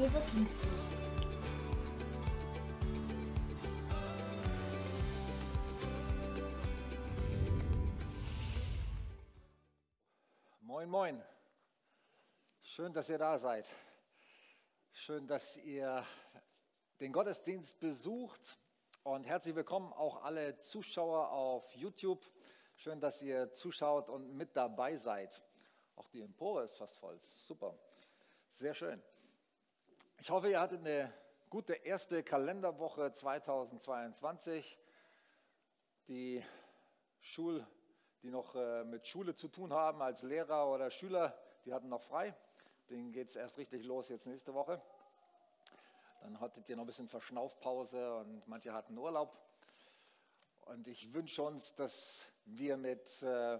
Jesus liebt. Moin, moin. Schön, dass ihr da seid. Schön, dass ihr den Gottesdienst besucht. Und herzlich willkommen auch alle Zuschauer auf YouTube. Schön, dass ihr zuschaut und mit dabei seid. Auch die Empore ist fast voll. Super. Sehr schön. Ich hoffe, ihr hattet eine gute erste Kalenderwoche 2022. Die Schul, die noch äh, mit Schule zu tun haben als Lehrer oder Schüler, die hatten noch frei. Denen geht es erst richtig los jetzt nächste Woche. Dann hattet ihr noch ein bisschen Verschnaufpause und manche hatten Urlaub. Und ich wünsche uns, dass wir mit, äh,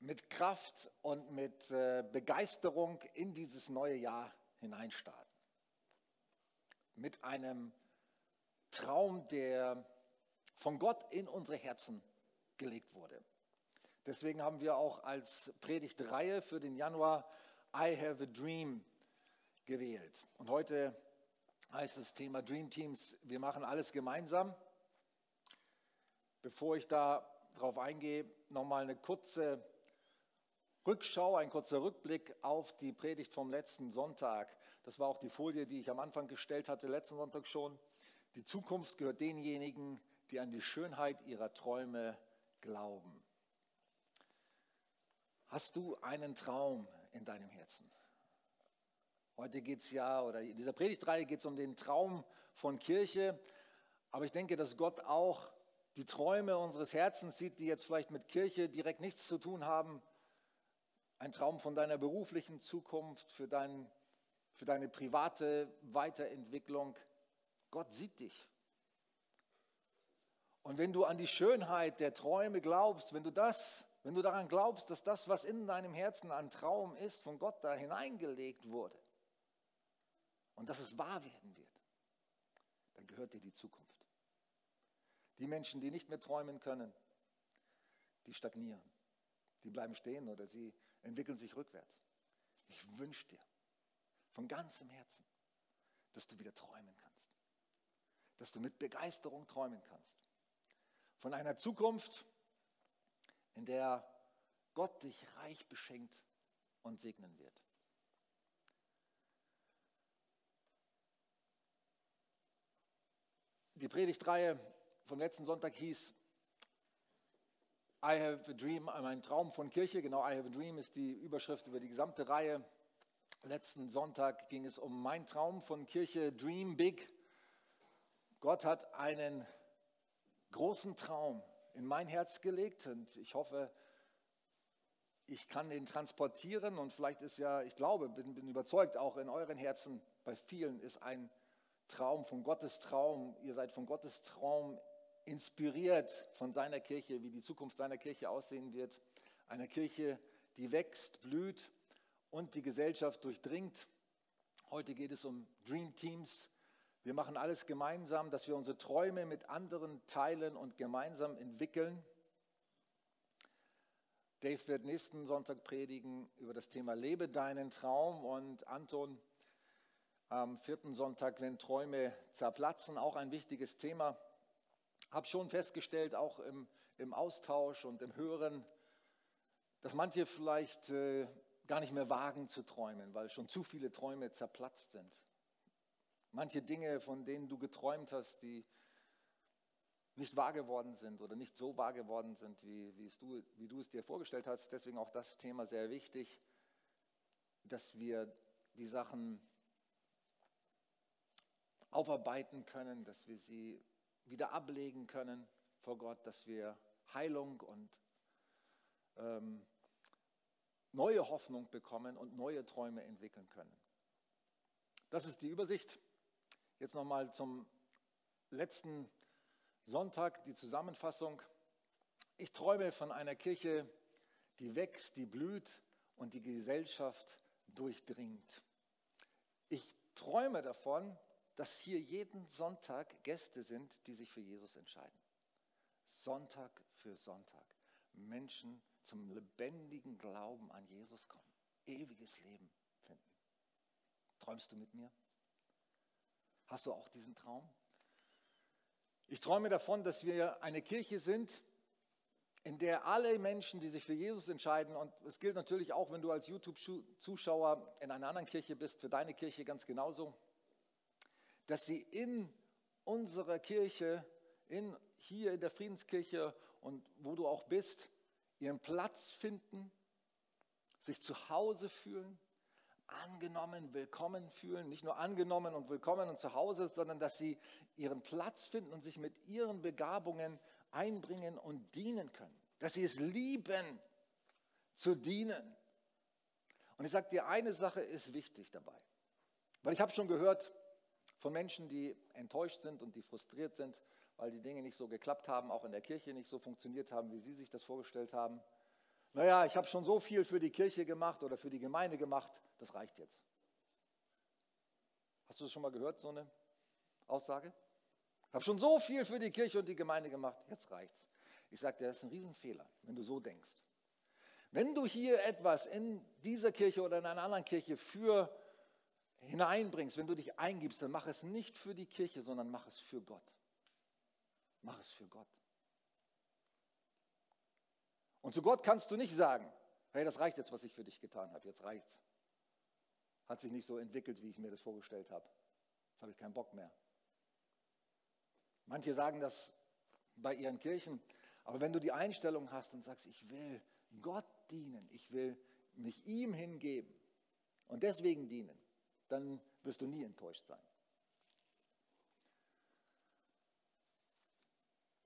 mit Kraft und mit äh, Begeisterung in dieses neue Jahr hineinstarten. Mit einem Traum, der von Gott in unsere Herzen gelegt wurde. Deswegen haben wir auch als Predigtreihe für den Januar I Have a Dream gewählt. Und heute heißt das Thema Dream Teams, wir machen alles gemeinsam. Bevor ich da drauf eingehe, nochmal eine kurze Rückschau, ein kurzer Rückblick auf die Predigt vom letzten Sonntag. Das war auch die Folie, die ich am Anfang gestellt hatte, letzten Sonntag schon. Die Zukunft gehört denjenigen, die an die Schönheit ihrer Träume glauben. Hast du einen Traum in deinem Herzen? Heute geht es ja, oder in dieser Predigtreihe geht es um den Traum von Kirche. Aber ich denke, dass Gott auch die Träume unseres Herzens sieht, die jetzt vielleicht mit Kirche direkt nichts zu tun haben, ein Traum von deiner beruflichen Zukunft, für, dein, für deine private Weiterentwicklung. Gott sieht dich. Und wenn du an die Schönheit der Träume glaubst, wenn du das, wenn du daran glaubst, dass das, was in deinem Herzen ein Traum ist, von Gott da hineingelegt wurde und dass es wahr werden wird, dann gehört dir die Zukunft. Die Menschen, die nicht mehr träumen können, die stagnieren, die bleiben stehen oder sie entwickeln sich rückwärts. Ich wünsche dir von ganzem Herzen, dass du wieder träumen kannst. Dass du mit Begeisterung träumen kannst. Von einer Zukunft, in der Gott dich reich beschenkt und segnen wird. Die Predigtreihe vom letzten Sonntag hieß I have a dream, mein Traum von Kirche, genau, I have a dream ist die Überschrift über die gesamte Reihe. Letzten Sonntag ging es um mein Traum von Kirche, Dream Big. Gott hat einen großen Traum in mein Herz gelegt und ich hoffe, ich kann den transportieren und vielleicht ist ja, ich glaube, bin, bin überzeugt, auch in euren Herzen, bei vielen ist ein Traum von Gottes Traum, ihr seid von Gottes Traum inspiriert von seiner Kirche, wie die Zukunft seiner Kirche aussehen wird. Einer Kirche, die wächst, blüht und die Gesellschaft durchdringt. Heute geht es um Dream Teams. Wir machen alles gemeinsam, dass wir unsere Träume mit anderen teilen und gemeinsam entwickeln. Dave wird nächsten Sonntag predigen über das Thema Lebe deinen Traum und Anton am vierten Sonntag, wenn Träume zerplatzen, auch ein wichtiges Thema habe schon festgestellt, auch im, im, Austausch und im Hören, dass manche vielleicht äh, gar nicht mehr wagen zu träumen, weil schon zu viele Träume zerplatzt sind. Manche Dinge, von denen du geträumt hast, die nicht wahr geworden sind oder nicht so wahr geworden sind, wie, wie, du, wie du es dir vorgestellt hast. Deswegen auch das Thema sehr wichtig, dass wir die Sachen aufarbeiten können, dass wir sie wieder ablegen können vor Gott, dass wir Heilung und ähm, neue Hoffnung bekommen und neue Träume entwickeln können. Das ist die Übersicht. Jetzt nochmal zum letzten Sonntag die Zusammenfassung. Ich träume von einer Kirche, die wächst, die blüht und die Gesellschaft durchdringt. Ich träume davon, dass hier jeden Sonntag Gäste sind, die sich für Jesus entscheiden. Sonntag für Sonntag. Menschen zum lebendigen Glauben an Jesus kommen, ewiges Leben finden. Träumst du mit mir? Hast du auch diesen Traum? Ich träume davon, dass wir eine Kirche sind, in der alle Menschen, die sich für Jesus entscheiden, und es gilt natürlich auch, wenn du als YouTube-Zuschauer in einer anderen Kirche bist, für deine Kirche ganz genauso, dass sie in unserer Kirche, in, hier in der Friedenskirche und wo du auch bist, ihren Platz finden, sich zu Hause fühlen, angenommen, willkommen fühlen, nicht nur angenommen und willkommen und zu Hause, sondern dass sie ihren Platz finden und sich mit ihren Begabungen einbringen und dienen können. Dass sie es lieben, zu dienen. Und ich sage dir, eine Sache ist wichtig dabei. Weil ich habe schon gehört von Menschen, die enttäuscht sind und die frustriert sind, weil die Dinge nicht so geklappt haben, auch in der Kirche nicht so funktioniert haben, wie sie sich das vorgestellt haben. Naja, ich habe schon so viel für die Kirche gemacht oder für die Gemeinde gemacht, das reicht jetzt. Hast du das schon mal gehört, so eine Aussage? Ich habe schon so viel für die Kirche und die Gemeinde gemacht, jetzt reicht's. Ich sage dir, das ist ein Riesenfehler, wenn du so denkst. Wenn du hier etwas in dieser Kirche oder in einer anderen Kirche für hineinbringst, wenn du dich eingibst, dann mach es nicht für die Kirche, sondern mach es für Gott. Mach es für Gott. Und zu Gott kannst du nicht sagen, hey, das reicht jetzt, was ich für dich getan habe, jetzt reicht's. Hat sich nicht so entwickelt, wie ich mir das vorgestellt habe. Jetzt habe ich keinen Bock mehr. Manche sagen das bei ihren Kirchen, aber wenn du die Einstellung hast und sagst, ich will Gott dienen, ich will mich ihm hingeben und deswegen dienen, dann wirst du nie enttäuscht sein.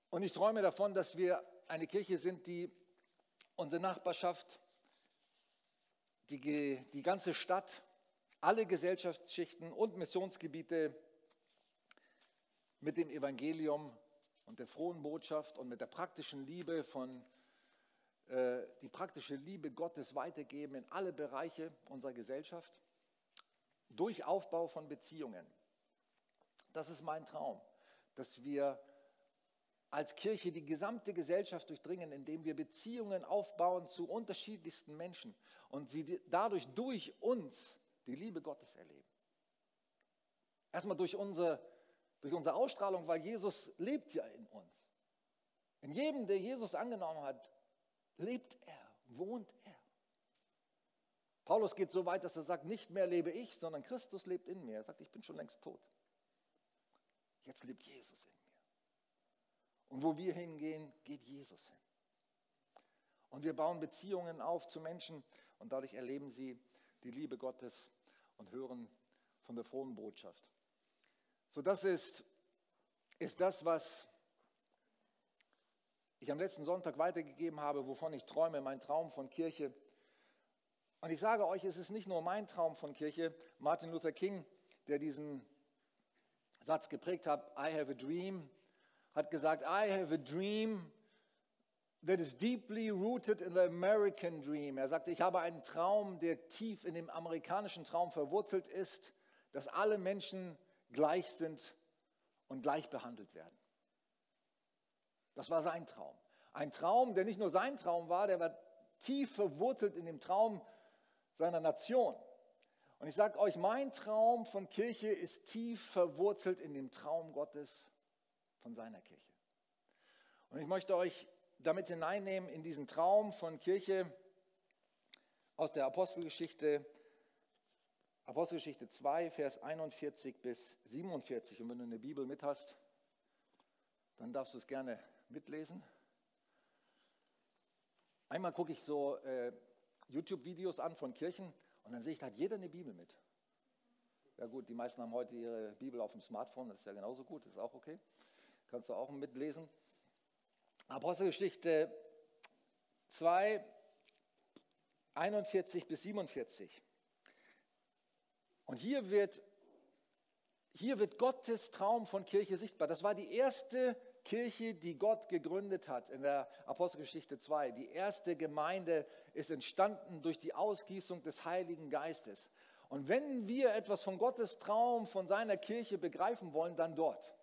Und ich träume davon, dass wir eine Kirche sind, die unsere Nachbarschaft, die, die ganze Stadt, alle Gesellschaftsschichten und Missionsgebiete mit dem Evangelium und der frohen Botschaft und mit der praktischen Liebe von äh, die praktische Liebe Gottes weitergeben in alle Bereiche unserer Gesellschaft durch Aufbau von Beziehungen. Das ist mein Traum, dass wir als Kirche die gesamte Gesellschaft durchdringen, indem wir Beziehungen aufbauen zu unterschiedlichsten Menschen und sie dadurch durch uns die Liebe Gottes erleben. Erstmal durch unsere durch unsere Ausstrahlung, weil Jesus lebt ja in uns. In jedem, der Jesus angenommen hat, lebt er, wohnt. Paulus geht so weit, dass er sagt, nicht mehr lebe ich, sondern Christus lebt in mir. Er sagt, ich bin schon längst tot. Jetzt lebt Jesus in mir. Und wo wir hingehen, geht Jesus hin. Und wir bauen Beziehungen auf zu Menschen und dadurch erleben sie die Liebe Gottes und hören von der frohen Botschaft. So, das ist, ist das, was ich am letzten Sonntag weitergegeben habe, wovon ich träume, mein Traum von Kirche. Und ich sage euch, es ist nicht nur mein Traum von Kirche. Martin Luther King, der diesen Satz geprägt hat, I have a dream, hat gesagt, I have a dream that is deeply rooted in the American dream. Er sagte, ich habe einen Traum, der tief in dem amerikanischen Traum verwurzelt ist, dass alle Menschen gleich sind und gleich behandelt werden. Das war sein Traum. Ein Traum, der nicht nur sein Traum war, der war tief verwurzelt in dem Traum seiner Nation. Und ich sage euch, mein Traum von Kirche ist tief verwurzelt in dem Traum Gottes von seiner Kirche. Und ich möchte euch damit hineinnehmen in diesen Traum von Kirche aus der Apostelgeschichte Apostelgeschichte 2, Vers 41 bis 47. Und wenn du eine Bibel mit hast, dann darfst du es gerne mitlesen. Einmal gucke ich so äh, YouTube-Videos an von Kirchen und dann sehe ich, da hat jeder eine Bibel mit. Ja gut, die meisten haben heute ihre Bibel auf dem Smartphone, das ist ja genauso gut, das ist auch okay. Kannst du auch mitlesen. Apostelgeschichte 2, 41 bis 47. Und hier wird, hier wird Gottes Traum von Kirche sichtbar. Das war die erste Kirche, die Gott gegründet hat in der Apostelgeschichte 2. Die erste Gemeinde ist entstanden durch die Ausgießung des Heiligen Geistes. Und wenn wir etwas von Gottes Traum, von seiner Kirche begreifen wollen, dann dort.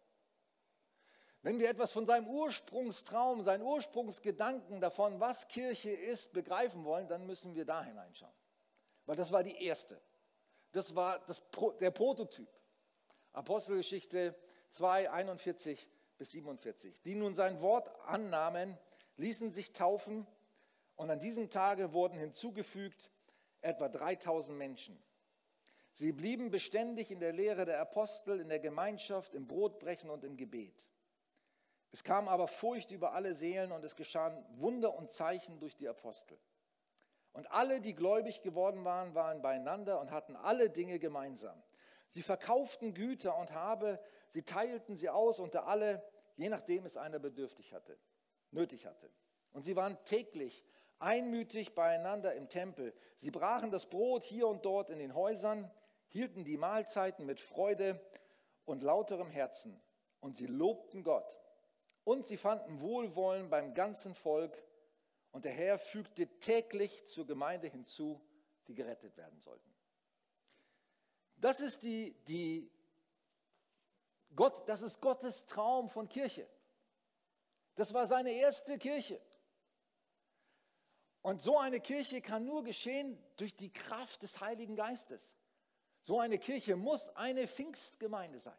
Wenn wir etwas von seinem Ursprungstraum, seinen Ursprungsgedanken davon, was Kirche ist, begreifen wollen, dann müssen wir da hineinschauen. Weil das war die erste. Das war das, der Prototyp. Apostelgeschichte 2, 41 bis 47. Die nun sein Wort annahmen, ließen sich taufen und an diesem Tage wurden hinzugefügt etwa 3000 Menschen. Sie blieben beständig in der Lehre der Apostel, in der Gemeinschaft, im Brotbrechen und im Gebet. Es kam aber Furcht über alle Seelen und es geschahen Wunder und Zeichen durch die Apostel. Und alle, die gläubig geworden waren, waren beieinander und hatten alle Dinge gemeinsam. Sie verkauften Güter und Habe, sie teilten sie aus unter alle, je nachdem es einer bedürftig hatte, nötig hatte. Und sie waren täglich einmütig beieinander im Tempel. Sie brachen das Brot hier und dort in den Häusern, hielten die Mahlzeiten mit Freude und lauterem Herzen. Und sie lobten Gott und sie fanden Wohlwollen beim ganzen Volk. Und der Herr fügte täglich zur Gemeinde hinzu, die gerettet werden sollten. Das ist, die, die Gott, das ist Gottes Traum von Kirche. Das war seine erste Kirche. Und so eine Kirche kann nur geschehen durch die Kraft des Heiligen Geistes. So eine Kirche muss eine Pfingstgemeinde sein.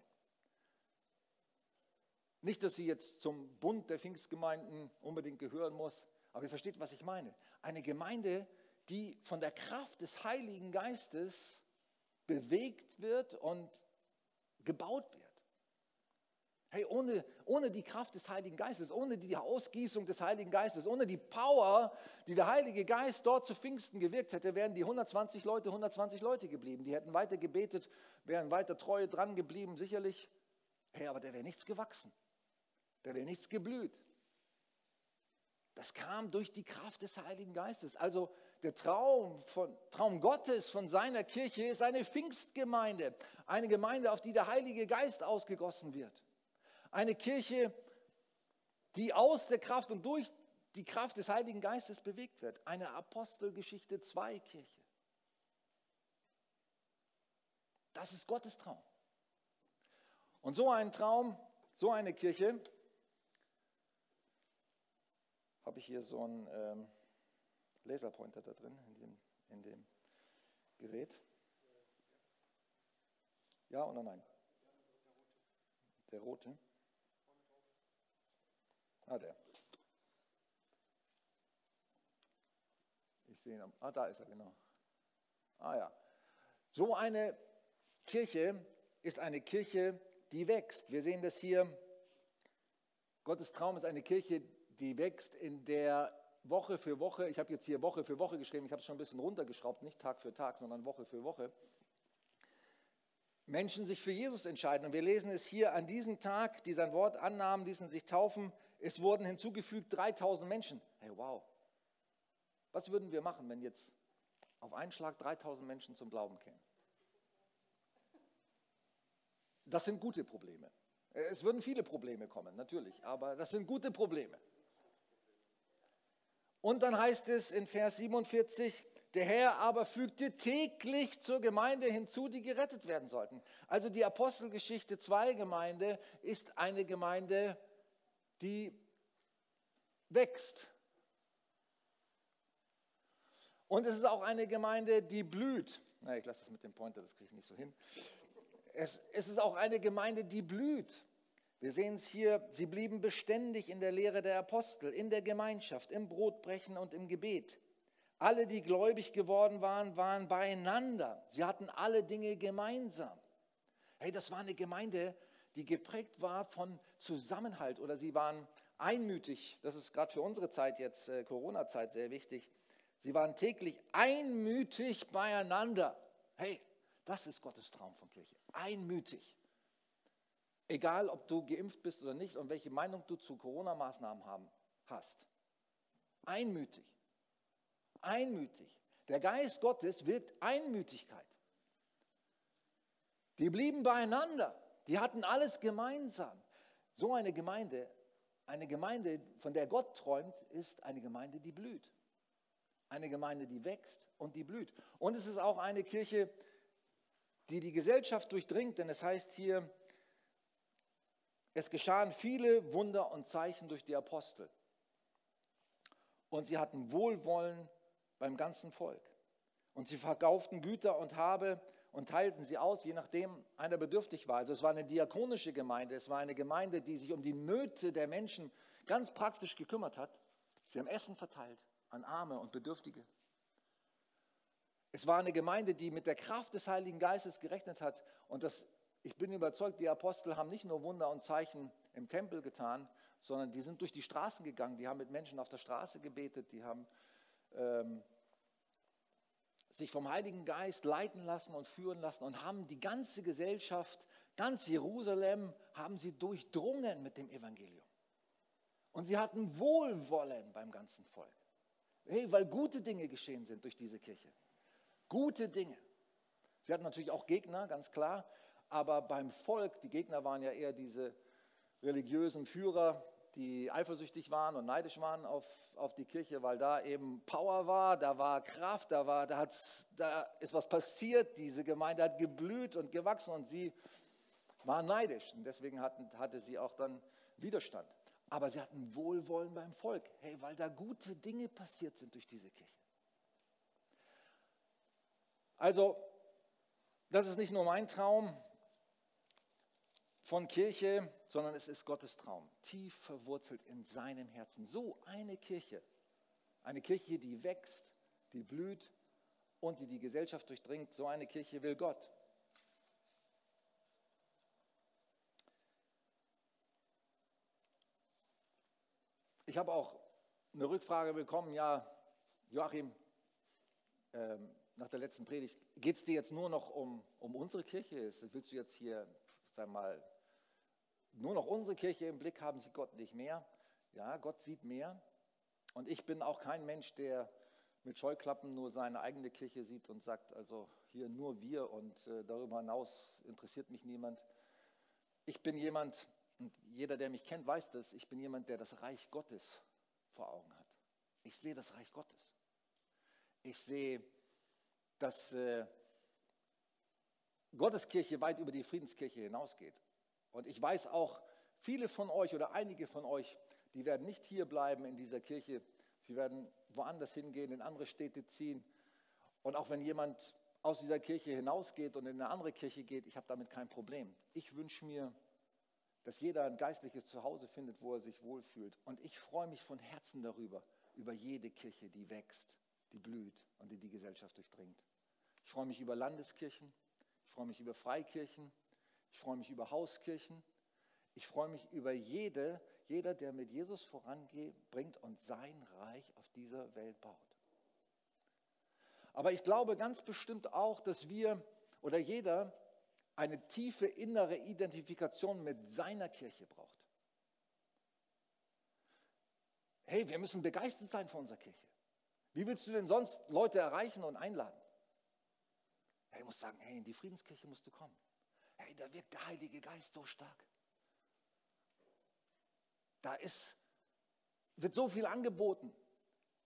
Nicht, dass sie jetzt zum Bund der Pfingstgemeinden unbedingt gehören muss, aber ihr versteht, was ich meine. Eine Gemeinde, die von der Kraft des Heiligen Geistes bewegt wird und gebaut wird. Hey, ohne, ohne die Kraft des Heiligen Geistes, ohne die Ausgießung des Heiligen Geistes, ohne die Power, die der Heilige Geist dort zu Pfingsten gewirkt hätte, wären die 120 Leute 120 Leute geblieben. Die hätten weiter gebetet, wären weiter treu dran geblieben, sicherlich. Hey, aber der wäre nichts gewachsen da wäre nichts geblüht. Das kam durch die Kraft des Heiligen Geistes. Also der Traum, von, Traum Gottes von seiner Kirche ist eine Pfingstgemeinde, eine Gemeinde, auf die der Heilige Geist ausgegossen wird. Eine Kirche, die aus der Kraft und durch die Kraft des Heiligen Geistes bewegt wird. Eine Apostelgeschichte 2 Kirche. Das ist Gottes Traum. Und so ein Traum, so eine Kirche, habe ich hier so einen ähm, Laserpointer da drin in dem, in dem Gerät. Ja oder nein? Der rote. Ah, der. Ich sehe ihn. Ah, da ist er, genau. Ah ja. So eine Kirche ist eine Kirche, die wächst. Wir sehen das hier. Gottes Traum ist eine Kirche, die wächst in der Woche für Woche, ich habe jetzt hier Woche für Woche geschrieben, ich habe es schon ein bisschen runtergeschraubt, nicht Tag für Tag, sondern Woche für Woche, Menschen sich für Jesus entscheiden. Und wir lesen es hier an diesem Tag, die sein Wort annahmen, ließen sich taufen. Es wurden hinzugefügt 3000 Menschen. Hey, wow. Was würden wir machen, wenn jetzt auf einen Schlag 3000 Menschen zum Glauben kämen? Das sind gute Probleme. Es würden viele Probleme kommen, natürlich, aber das sind gute Probleme. Und dann heißt es in Vers 47, der Herr aber fügte täglich zur Gemeinde hinzu, die gerettet werden sollten. Also die Apostelgeschichte 2 Gemeinde ist eine Gemeinde, die wächst. Und es ist auch eine Gemeinde, die blüht. Na, ich lasse es mit dem Pointer, das kriege ich nicht so hin. Es, es ist auch eine Gemeinde, die blüht. Wir sehen es hier, sie blieben beständig in der Lehre der Apostel, in der Gemeinschaft, im Brotbrechen und im Gebet. Alle, die gläubig geworden waren, waren beieinander. Sie hatten alle Dinge gemeinsam. Hey, das war eine Gemeinde, die geprägt war von Zusammenhalt oder sie waren einmütig. Das ist gerade für unsere Zeit jetzt, äh, Corona-Zeit, sehr wichtig. Sie waren täglich einmütig beieinander. Hey, das ist Gottes Traum von Kirche. Einmütig. Egal, ob du geimpft bist oder nicht und welche Meinung du zu Corona-Maßnahmen hast. Einmütig. Einmütig. Der Geist Gottes wirkt Einmütigkeit. Die blieben beieinander. Die hatten alles gemeinsam. So eine Gemeinde, eine Gemeinde, von der Gott träumt, ist eine Gemeinde, die blüht. Eine Gemeinde, die wächst und die blüht. Und es ist auch eine Kirche, die die Gesellschaft durchdringt, denn es heißt hier, es geschahen viele Wunder und Zeichen durch die Apostel. Und sie hatten Wohlwollen beim ganzen Volk. Und sie verkauften Güter und Habe und teilten sie aus, je nachdem einer bedürftig war. Also es war eine diakonische Gemeinde, es war eine Gemeinde, die sich um die Nöte der Menschen ganz praktisch gekümmert hat. Sie haben Essen verteilt an Arme und Bedürftige. Es war eine Gemeinde, die mit der Kraft des Heiligen Geistes gerechnet hat. Und das, ich bin überzeugt, die Apostel haben nicht nur Wunder und Zeichen im Tempel getan, sondern die sind durch die Straßen gegangen, die haben mit Menschen auf der Straße gebetet, die haben ähm, sich vom Heiligen Geist leiten lassen und führen lassen und haben die ganze Gesellschaft, ganz Jerusalem, haben sie durchdrungen mit dem Evangelium. Und sie hatten Wohlwollen beim ganzen Volk. Hey, weil gute Dinge geschehen sind durch diese Kirche. Gute Dinge. Sie hatten natürlich auch Gegner, ganz klar, aber beim Volk, die Gegner waren ja eher diese religiösen Führer, die eifersüchtig waren und neidisch waren auf, auf die Kirche, weil da eben Power war, da war Kraft, da, war, da, da ist was passiert, diese Gemeinde hat geblüht und gewachsen und sie waren neidisch und deswegen hatten, hatte sie auch dann Widerstand. Aber sie hatten Wohlwollen beim Volk, hey, weil da gute Dinge passiert sind durch diese Kirche. Also, das ist nicht nur mein Traum, von Kirche, sondern es ist Gottes Traum, tief verwurzelt in seinem Herzen. So eine Kirche, eine Kirche, die wächst, die blüht und die die Gesellschaft durchdringt, so eine Kirche will Gott. Ich habe auch eine Rückfrage bekommen, ja, Joachim, ähm, nach der letzten Predigt, geht es dir jetzt nur noch um, um unsere Kirche? Willst du jetzt hier, sag mal, nur noch unsere Kirche im Blick haben, sieht Gott nicht mehr. Ja, Gott sieht mehr. Und ich bin auch kein Mensch, der mit Scheuklappen nur seine eigene Kirche sieht und sagt, also hier nur wir und äh, darüber hinaus interessiert mich niemand. Ich bin jemand, und jeder, der mich kennt, weiß das, ich bin jemand, der das Reich Gottes vor Augen hat. Ich sehe das Reich Gottes. Ich sehe, dass äh, Gottes Kirche weit über die Friedenskirche hinausgeht. Und ich weiß auch, viele von euch oder einige von euch, die werden nicht hier bleiben in dieser Kirche. Sie werden woanders hingehen, in andere Städte ziehen. Und auch wenn jemand aus dieser Kirche hinausgeht und in eine andere Kirche geht, ich habe damit kein Problem. Ich wünsche mir, dass jeder ein geistliches Zuhause findet, wo er sich wohlfühlt. Und ich freue mich von Herzen darüber, über jede Kirche, die wächst, die blüht und die die Gesellschaft durchdringt. Ich freue mich über Landeskirchen, ich freue mich über Freikirchen, ich freue mich über Hauskirchen. Ich freue mich über jede, jeder, der mit Jesus voranbringt und sein Reich auf dieser Welt baut. Aber ich glaube ganz bestimmt auch, dass wir oder jeder eine tiefe innere Identifikation mit seiner Kirche braucht. Hey, wir müssen begeistert sein von unserer Kirche. Wie willst du denn sonst Leute erreichen und einladen? Hey, ich muss sagen, hey, in die Friedenskirche musst du kommen. Hey, da wirkt der Heilige Geist so stark. Da ist, wird so viel angeboten.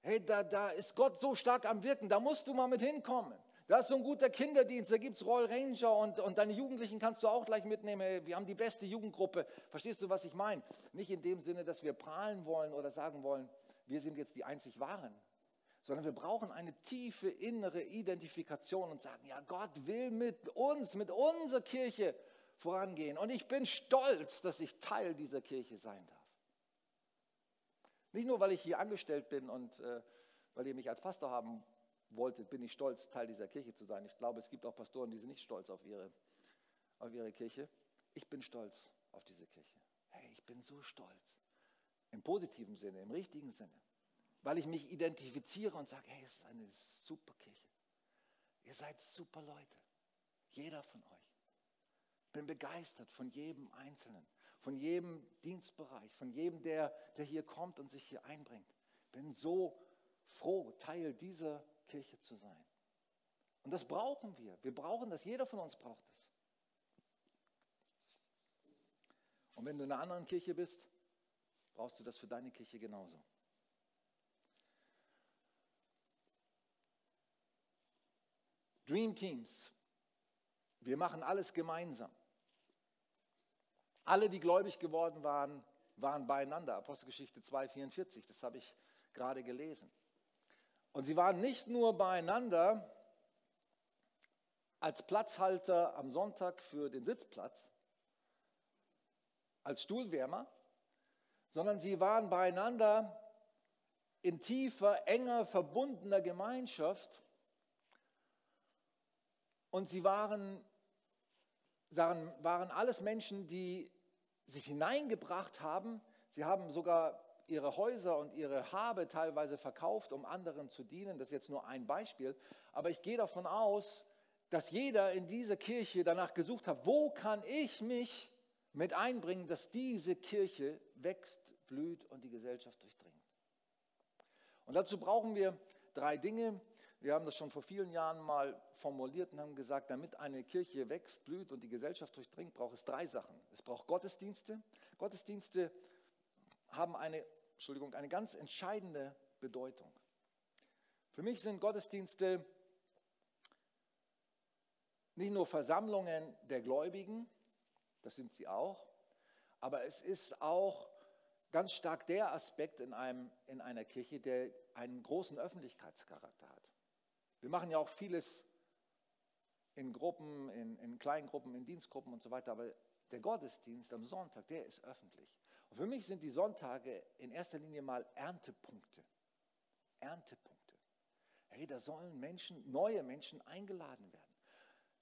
Hey, da, da ist Gott so stark am Wirken, da musst du mal mit hinkommen. Da ist so ein guter Kinderdienst, da gibt es Roll Ranger und, und deine Jugendlichen kannst du auch gleich mitnehmen. Hey, wir haben die beste Jugendgruppe. Verstehst du, was ich meine? Nicht in dem Sinne, dass wir prahlen wollen oder sagen wollen, wir sind jetzt die einzig Wahren sondern wir brauchen eine tiefe innere Identifikation und sagen, ja, Gott will mit uns, mit unserer Kirche vorangehen. Und ich bin stolz, dass ich Teil dieser Kirche sein darf. Nicht nur, weil ich hier angestellt bin und äh, weil ihr mich als Pastor haben wolltet, bin ich stolz, Teil dieser Kirche zu sein. Ich glaube, es gibt auch Pastoren, die sind nicht stolz auf ihre, auf ihre Kirche. Ich bin stolz auf diese Kirche. Hey, ich bin so stolz. Im positiven Sinne, im richtigen Sinne weil ich mich identifiziere und sage, hey, es ist eine super Kirche. Ihr seid super Leute, jeder von euch. Ich bin begeistert von jedem Einzelnen, von jedem Dienstbereich, von jedem, der, der hier kommt und sich hier einbringt. Ich bin so froh, Teil dieser Kirche zu sein. Und das brauchen wir. Wir brauchen das. Jeder von uns braucht es. Und wenn du in einer anderen Kirche bist, brauchst du das für deine Kirche genauso. Dream Teams. Wir machen alles gemeinsam. Alle, die gläubig geworden waren, waren beieinander. Apostelgeschichte 2,44, das habe ich gerade gelesen. Und sie waren nicht nur beieinander, als Platzhalter am Sonntag für den Sitzplatz, als Stuhlwärmer, sondern sie waren beieinander in tiefer, enger, verbundener Gemeinschaft und sie waren, waren alles Menschen, die sich hineingebracht haben. Sie haben sogar ihre Häuser und ihre Habe teilweise verkauft, um anderen zu dienen. Das ist jetzt nur ein Beispiel. Aber ich gehe davon aus, dass jeder in dieser Kirche danach gesucht hat, wo kann ich mich mit einbringen, dass diese Kirche wächst, blüht und die Gesellschaft durchdringt. Und dazu brauchen wir drei Dinge. Wir haben das schon vor vielen Jahren mal formuliert und haben gesagt, damit eine Kirche wächst, blüht und die Gesellschaft durchdringt, braucht es drei Sachen. Es braucht Gottesdienste. Gottesdienste haben eine, Entschuldigung, eine ganz entscheidende Bedeutung. Für mich sind Gottesdienste nicht nur Versammlungen der Gläubigen, das sind sie auch, aber es ist auch ganz stark der Aspekt in, einem, in einer Kirche, der einen großen Öffentlichkeitscharakter hat. Wir machen ja auch vieles in Gruppen, in, in Kleingruppen, in Dienstgruppen und so weiter, aber der Gottesdienst am Sonntag, der ist öffentlich. Und für mich sind die Sonntage in erster Linie mal Erntepunkte. Erntepunkte. Hey, da sollen Menschen, neue Menschen eingeladen werden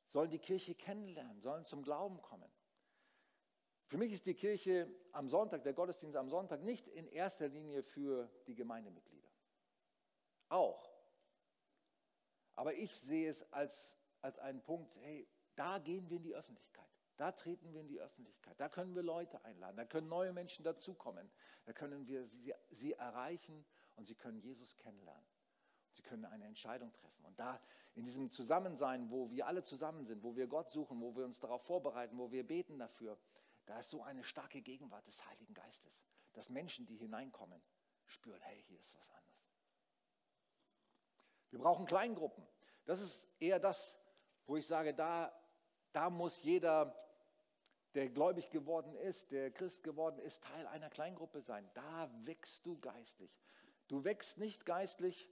sollen die Kirche kennenlernen, sollen zum Glauben kommen. Für mich ist die Kirche am Sonntag, der Gottesdienst am Sonntag, nicht in erster Linie für die Gemeindemitglieder. Auch. Aber ich sehe es als, als einen Punkt, hey, da gehen wir in die Öffentlichkeit. Da treten wir in die Öffentlichkeit. Da können wir Leute einladen. Da können neue Menschen dazukommen. Da können wir sie, sie erreichen und sie können Jesus kennenlernen. Sie können eine Entscheidung treffen. Und da in diesem Zusammensein, wo wir alle zusammen sind, wo wir Gott suchen, wo wir uns darauf vorbereiten, wo wir beten dafür, da ist so eine starke Gegenwart des Heiligen Geistes, dass Menschen, die hineinkommen, spüren, hey, hier ist was anderes. Wir brauchen Kleingruppen. Das ist eher das, wo ich sage, da, da muss jeder, der gläubig geworden ist, der Christ geworden ist, Teil einer Kleingruppe sein. Da wächst du geistlich. Du wächst nicht geistlich,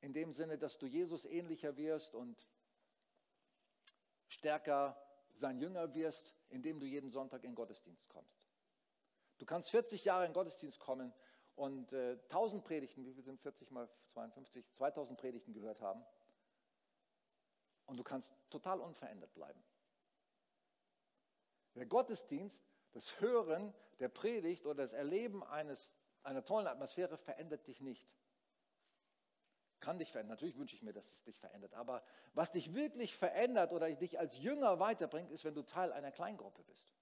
in dem Sinne, dass du Jesus ähnlicher wirst und stärker sein Jünger wirst, indem du jeden Sonntag in Gottesdienst kommst. Du kannst 40 Jahre in Gottesdienst kommen und äh, 1000 Predigten, wie viel sind 40 mal 52, 2000 Predigten gehört haben. Und du kannst total unverändert bleiben. Der Gottesdienst, das Hören der Predigt oder das Erleben eines, einer tollen Atmosphäre verändert dich nicht. Kann dich verändern. Natürlich wünsche ich mir, dass es dich verändert. Aber was dich wirklich verändert oder dich als Jünger weiterbringt, ist, wenn du Teil einer Kleingruppe bist.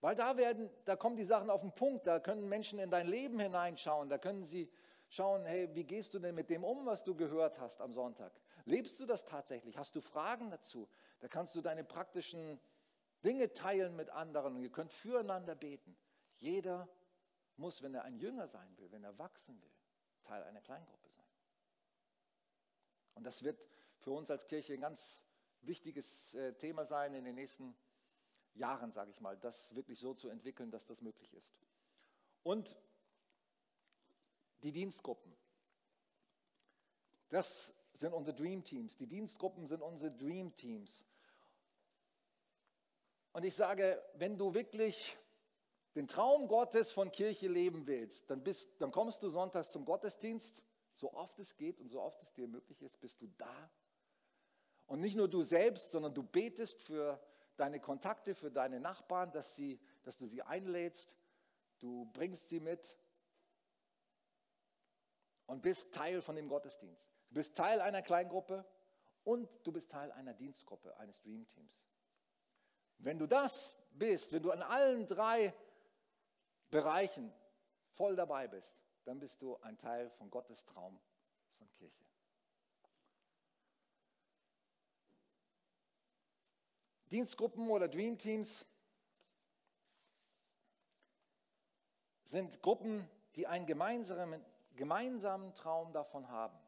Weil da werden, da kommen die Sachen auf den Punkt, da können Menschen in dein Leben hineinschauen, da können sie schauen, hey, wie gehst du denn mit dem um, was du gehört hast am Sonntag? Lebst du das tatsächlich? Hast du Fragen dazu? Da kannst du deine praktischen Dinge teilen mit anderen und ihr könnt füreinander beten. Jeder muss, wenn er ein Jünger sein will, wenn er wachsen will, Teil einer Kleingruppe sein. Und das wird für uns als Kirche ein ganz wichtiges äh, Thema sein in den nächsten Jahren, sage ich mal, das wirklich so zu entwickeln, dass das möglich ist. Und die Dienstgruppen. Das sind unsere Dream Teams. Die Dienstgruppen sind unsere Dream Teams. Und ich sage, wenn du wirklich den Traum Gottes von Kirche leben willst, dann, bist, dann kommst du sonntags zum Gottesdienst so oft es geht und so oft es dir möglich ist, bist du da. Und nicht nur du selbst, sondern du betest für deine Kontakte, für deine Nachbarn, dass, sie, dass du sie einlädst. Du bringst sie mit und bist Teil von dem Gottesdienst. Du bist Teil einer Kleingruppe und du bist Teil einer Dienstgruppe, eines Dream Teams. Wenn du das bist, wenn du an allen drei Bereichen voll dabei bist, dann bist du ein Teil von Gottes Traum von Kirche. Dienstgruppen oder Dream Teams sind Gruppen, die einen gemeinsamen, gemeinsamen Traum davon haben.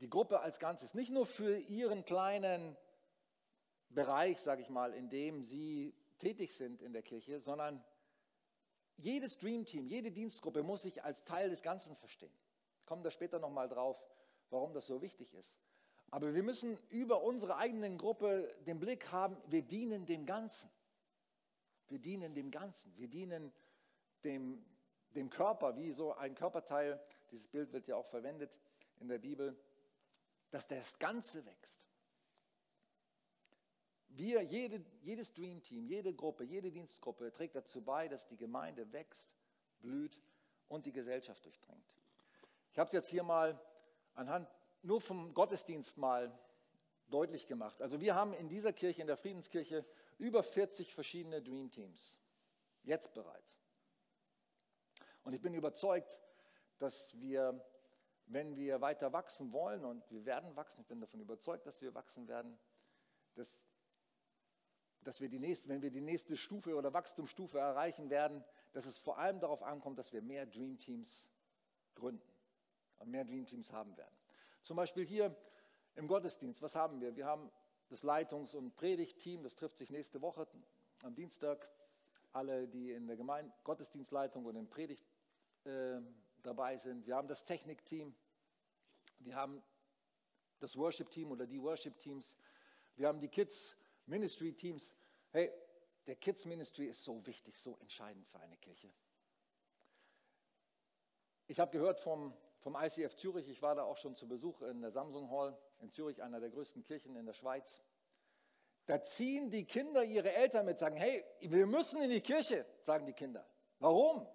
Die Gruppe als Ganzes, nicht nur für ihren kleinen Bereich, sage ich mal, in dem sie tätig sind in der Kirche, sondern jedes Dream Team, jede Dienstgruppe muss sich als Teil des Ganzen verstehen. Ich komme da später nochmal drauf, warum das so wichtig ist. Aber wir müssen über unsere eigenen Gruppe den Blick haben, wir dienen dem Ganzen. Wir dienen dem Ganzen. Wir dienen dem, dem Körper, wie so ein Körperteil. Dieses Bild wird ja auch verwendet in der Bibel, dass das Ganze wächst. Wir, jede, jedes Dream Team, jede Gruppe, jede Dienstgruppe trägt dazu bei, dass die Gemeinde wächst, blüht und die Gesellschaft durchdringt. Ich habe es jetzt hier mal anhand nur vom Gottesdienst mal deutlich gemacht. Also wir haben in dieser Kirche, in der Friedenskirche, über 40 verschiedene Dream Teams. Jetzt bereits. Und ich bin überzeugt, dass wir, wenn wir weiter wachsen wollen, und wir werden wachsen, ich bin davon überzeugt, dass wir wachsen werden, dass, dass wir die nächste, wenn wir die nächste Stufe oder Wachstumsstufe erreichen werden, dass es vor allem darauf ankommt, dass wir mehr Dream Teams gründen und mehr Dream Teams haben werden. Zum Beispiel hier im Gottesdienst, was haben wir? Wir haben das Leitungs- und Predigtteam, das trifft sich nächste Woche am Dienstag. Alle, die in der Gemeinde Gottesdienstleitung und in Predigt äh, dabei sind. Wir haben das Technikteam. Wir haben das Worship-Team oder die Worship-Teams. Wir haben die Kids Ministry Teams. Hey, der Kids Ministry ist so wichtig, so entscheidend für eine Kirche. Ich habe gehört vom vom ICF Zürich. Ich war da auch schon zu Besuch in der Samsung Hall in Zürich, einer der größten Kirchen in der Schweiz. Da ziehen die Kinder ihre Eltern mit, sagen, hey, wir müssen in die Kirche, sagen die Kinder. Warum?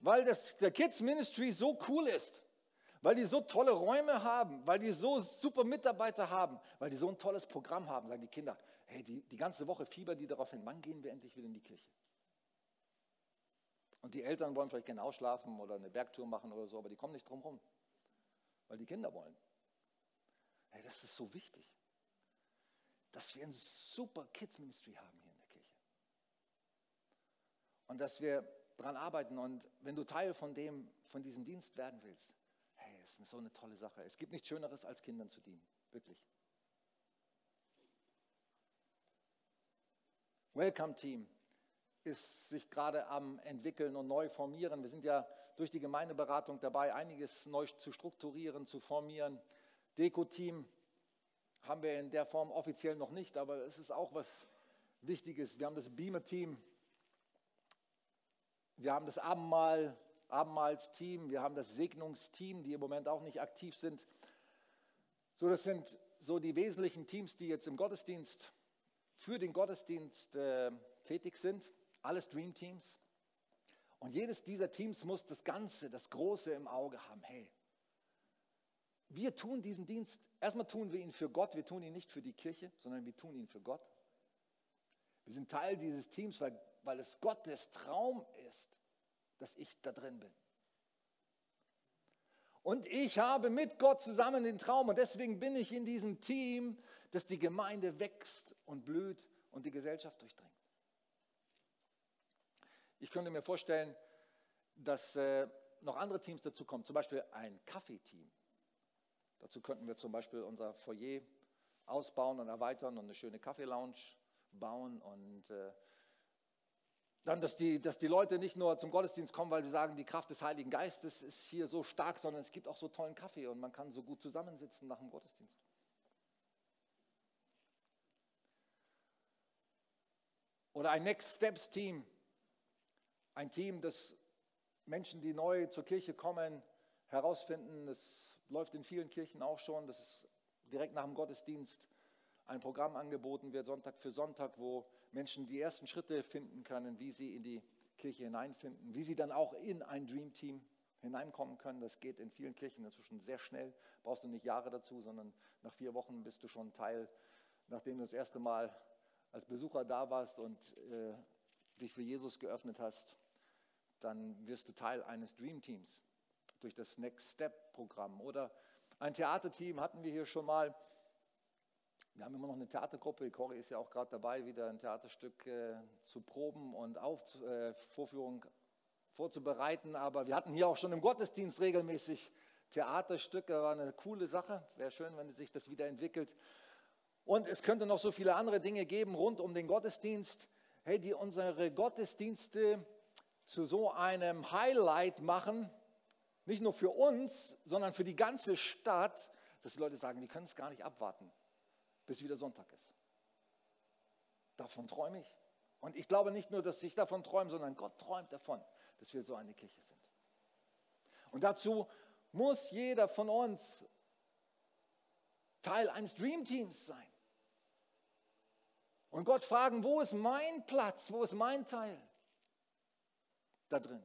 Weil das, der Kids Ministry so cool ist, weil die so tolle Räume haben, weil die so super Mitarbeiter haben, weil die so ein tolles Programm haben, sagen die Kinder, hey, die, die ganze Woche fieber die darauf hin, wann gehen wir endlich wieder in die Kirche? Und die Eltern wollen vielleicht gerne ausschlafen oder eine Bergtour machen oder so, aber die kommen nicht drum herum, weil die Kinder wollen. Hey, das ist so wichtig, dass wir ein super Kids Ministry haben hier in der Kirche. Und dass wir daran arbeiten und wenn du Teil von, dem, von diesem Dienst werden willst, hey, es ist so eine tolle Sache. Es gibt nichts Schöneres, als Kindern zu dienen. Wirklich. Welcome Team ist sich gerade am entwickeln und neu formieren. Wir sind ja durch die Gemeindeberatung dabei, einiges neu zu strukturieren, zu formieren. Deko-Team haben wir in der Form offiziell noch nicht, aber es ist auch was Wichtiges. Wir haben das Beamer-Team, wir haben das Abendmahl, Abendmahlsteam, wir haben das Segnungsteam, die im Moment auch nicht aktiv sind. So, das sind so die wesentlichen Teams, die jetzt im Gottesdienst für den Gottesdienst äh, tätig sind alles Dream Teams. Und jedes dieser Teams muss das Ganze, das Große im Auge haben. Hey, wir tun diesen Dienst, erstmal tun wir ihn für Gott, wir tun ihn nicht für die Kirche, sondern wir tun ihn für Gott. Wir sind Teil dieses Teams, weil, weil es Gottes Traum ist, dass ich da drin bin. Und ich habe mit Gott zusammen den Traum und deswegen bin ich in diesem Team, dass die Gemeinde wächst und blüht und die Gesellschaft durchdringt. Ich könnte mir vorstellen, dass äh, noch andere Teams dazu kommen, zum Beispiel ein Kaffeeteam. Dazu könnten wir zum Beispiel unser Foyer ausbauen und erweitern und eine schöne Kaffeelounge bauen und äh, dann, dass die, dass die Leute nicht nur zum Gottesdienst kommen, weil sie sagen, die Kraft des Heiligen Geistes ist hier so stark, sondern es gibt auch so tollen Kaffee und man kann so gut zusammensitzen nach dem Gottesdienst. Oder ein Next Steps Team, ein Team, das Menschen, die neu zur Kirche kommen, herausfinden. Das läuft in vielen Kirchen auch schon, dass direkt nach dem Gottesdienst ein Programm angeboten wird, Sonntag für Sonntag, wo Menschen die ersten Schritte finden können, wie sie in die Kirche hineinfinden, wie sie dann auch in ein Dream Team hineinkommen können. Das geht in vielen Kirchen inzwischen sehr schnell. Brauchst du nicht Jahre dazu, sondern nach vier Wochen bist du schon Teil, nachdem du das erste Mal als Besucher da warst und äh, dich für Jesus geöffnet hast, dann wirst du Teil eines Dream Teams durch das Next Step Programm. Oder ein Theaterteam hatten wir hier schon mal. Wir haben immer noch eine Theatergruppe. Cory ist ja auch gerade dabei, wieder ein Theaterstück äh, zu proben und auf äh, Vorführung vorzubereiten. Aber wir hatten hier auch schon im Gottesdienst regelmäßig Theaterstücke. War eine coole Sache. Wäre schön, wenn sich das wieder entwickelt. Und es könnte noch so viele andere Dinge geben rund um den Gottesdienst, hey, die unsere Gottesdienste zu so einem Highlight machen, nicht nur für uns, sondern für die ganze Stadt, dass die Leute sagen, die können es gar nicht abwarten, bis wieder Sonntag ist. Davon träume ich. Und ich glaube nicht nur, dass ich davon träume, sondern Gott träumt davon, dass wir so eine Kirche sind. Und dazu muss jeder von uns Teil eines Dreamteams sein. Und Gott fragen, wo ist mein Platz, wo ist mein Teil da drin?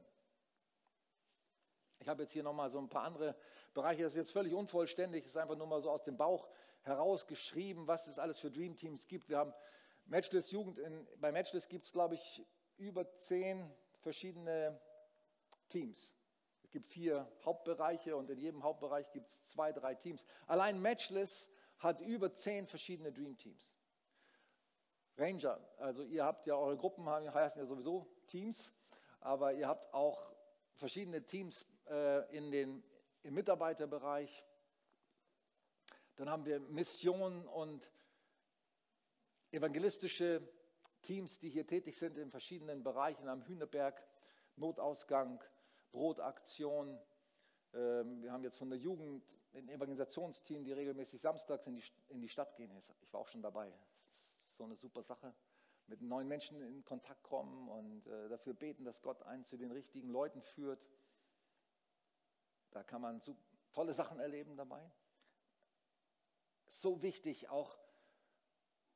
Ich habe jetzt hier nochmal so ein paar andere Bereiche, das ist jetzt völlig unvollständig, das ist einfach nur mal so aus dem Bauch herausgeschrieben, was es alles für Dreamteams gibt. Wir haben Matchless Jugend, in, bei Matchless gibt es, glaube ich, über zehn verschiedene Teams. Es gibt vier Hauptbereiche und in jedem Hauptbereich gibt es zwei, drei Teams. Allein Matchless hat über zehn verschiedene Dreamteams. Ranger, also ihr habt ja eure Gruppen, heißen ja sowieso Teams, aber ihr habt auch verschiedene Teams äh, in den, im Mitarbeiterbereich. Dann haben wir Missionen und evangelistische Teams, die hier tätig sind in verschiedenen Bereichen am Hühnerberg, Notausgang, Brotaktion. Ähm, wir haben jetzt von der Jugend ein Evangelisationsteam, die regelmäßig samstags in die, in die Stadt gehen. Ich war auch schon dabei. Das ist so eine super Sache. Mit neuen Menschen in Kontakt kommen und äh, dafür beten, dass Gott einen zu den richtigen Leuten führt. Da kann man so tolle Sachen erleben dabei. So wichtig auch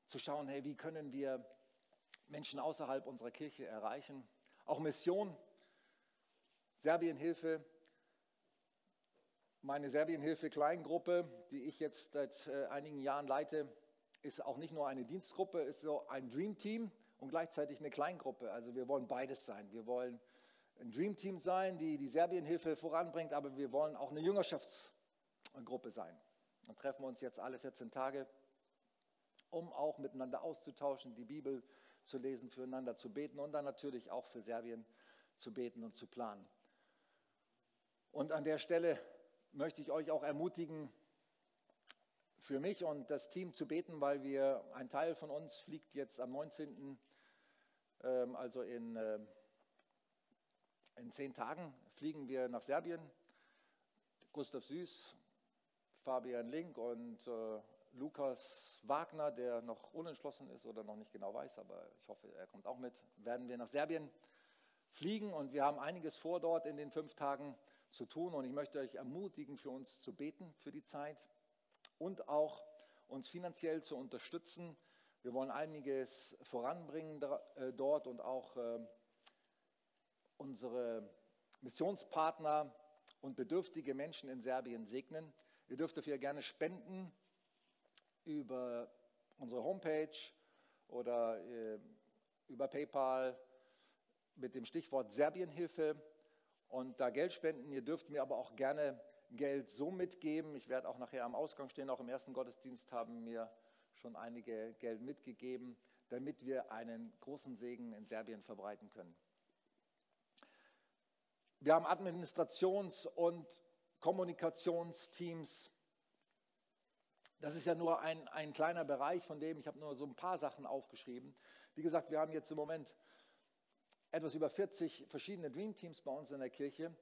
zu schauen, hey, wie können wir Menschen außerhalb unserer Kirche erreichen. Auch Mission Serbienhilfe, meine Serbienhilfe-Kleingruppe, die ich jetzt seit äh, einigen Jahren leite, ist auch nicht nur eine Dienstgruppe, ist so ein Dreamteam und gleichzeitig eine Kleingruppe. Also wir wollen beides sein. Wir wollen ein Dreamteam sein, die die Serbienhilfe voranbringt, aber wir wollen auch eine Jüngerschaftsgruppe sein. Und treffen uns jetzt alle 14 Tage, um auch miteinander auszutauschen, die Bibel zu lesen, füreinander zu beten und dann natürlich auch für Serbien zu beten und zu planen. Und an der Stelle möchte ich euch auch ermutigen, für mich und das Team zu beten, weil wir, ein Teil von uns fliegt jetzt am 19., ähm, also in, äh, in zehn Tagen, fliegen wir nach Serbien. Gustav Süß, Fabian Link und äh, Lukas Wagner, der noch unentschlossen ist oder noch nicht genau weiß, aber ich hoffe, er kommt auch mit, werden wir nach Serbien fliegen und wir haben einiges vor dort in den fünf Tagen zu tun. Und ich möchte euch ermutigen, für uns zu beten für die Zeit und auch uns finanziell zu unterstützen. Wir wollen einiges voranbringen äh, dort und auch äh, unsere Missionspartner und bedürftige Menschen in Serbien segnen. Ihr dürft dafür gerne spenden über unsere Homepage oder äh, über PayPal mit dem Stichwort Serbienhilfe und da Geld spenden. Ihr dürft mir aber auch gerne Geld so mitgeben. Ich werde auch nachher am Ausgang stehen, auch im ersten Gottesdienst haben mir schon einige Geld mitgegeben, damit wir einen großen Segen in Serbien verbreiten können. Wir haben Administrations- und Kommunikationsteams. Das ist ja nur ein, ein kleiner Bereich von dem, ich habe nur so ein paar Sachen aufgeschrieben. Wie gesagt, wir haben jetzt im Moment etwas über 40 verschiedene Dream Teams bei uns in der Kirche.